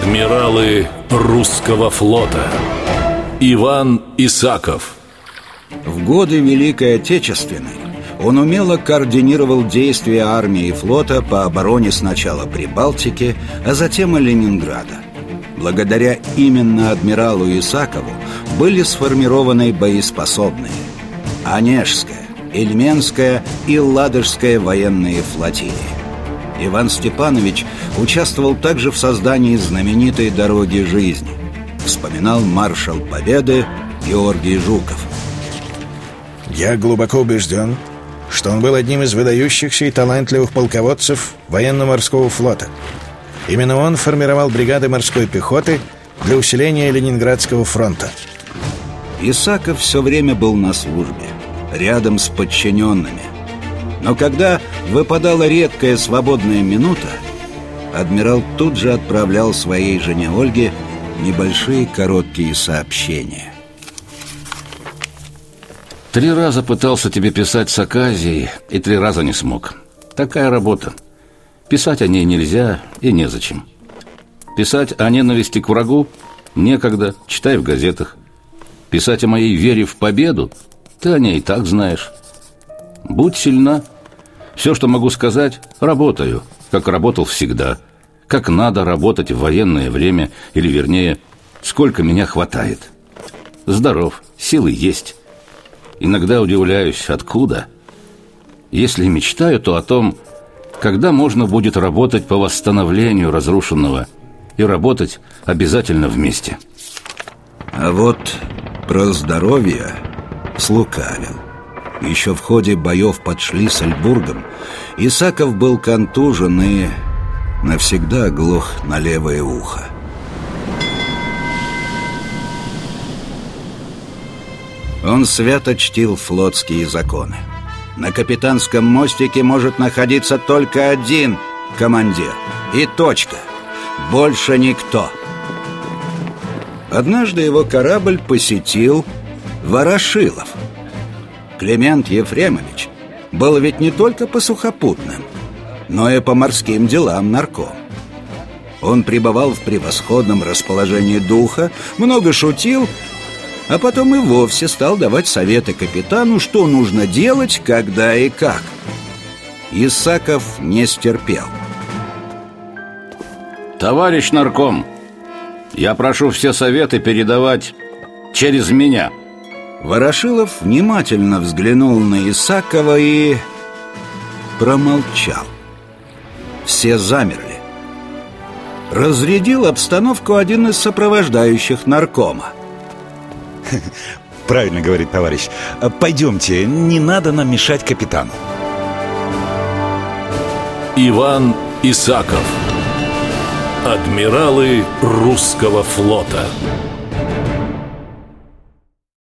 Адмиралы русского флота Иван Исаков В годы Великой Отечественной он умело координировал действия армии и флота по обороне сначала Прибалтики, а затем и Ленинграда. Благодаря именно адмиралу Исакову были сформированы боеспособные Онежская, Ильменская и Ладожская военные флотилии. Иван Степанович участвовал также в создании знаменитой «Дороги жизни». Вспоминал маршал Победы Георгий Жуков. Я глубоко убежден, что он был одним из выдающихся и талантливых полководцев военно-морского флота. Именно он формировал бригады морской пехоты для усиления Ленинградского фронта. Исаков все время был на службе, рядом с подчиненными. Но когда выпадала редкая свободная минута, адмирал тут же отправлял своей жене Ольге небольшие короткие сообщения. Три раза пытался тебе писать с Аказией, и три раза не смог. Такая работа. Писать о ней нельзя и незачем. Писать о ненависти к врагу некогда, читай в газетах. Писать о моей вере в победу ты о ней и так знаешь. Будь сильна. Все, что могу сказать, работаю, как работал всегда. Как надо работать в военное время, или вернее, сколько меня хватает. Здоров, силы есть. Иногда удивляюсь, откуда. Если мечтаю, то о том, когда можно будет работать по восстановлению разрушенного и работать обязательно вместе. А вот про здоровье слукавил. Еще в ходе боев под Шлиссельбургом Исаков был контужен и навсегда глух на левое ухо. Он свято чтил флотские законы. На капитанском мостике может находиться только один командир. И точка. Больше никто. Однажды его корабль посетил Ворошилов. Климент Ефремович был ведь не только по сухопутным, но и по морским делам нарком. Он пребывал в превосходном расположении духа, много шутил а потом и вовсе стал давать советы капитану, что нужно делать, когда и как. Исаков не стерпел. Товарищ нарком, я прошу все советы передавать через меня. Ворошилов внимательно взглянул на Исакова и промолчал. Все замерли. Разрядил обстановку один из сопровождающих наркома. Правильно говорит товарищ Пойдемте, не надо нам мешать капитану Иван Исаков Адмиралы русского флота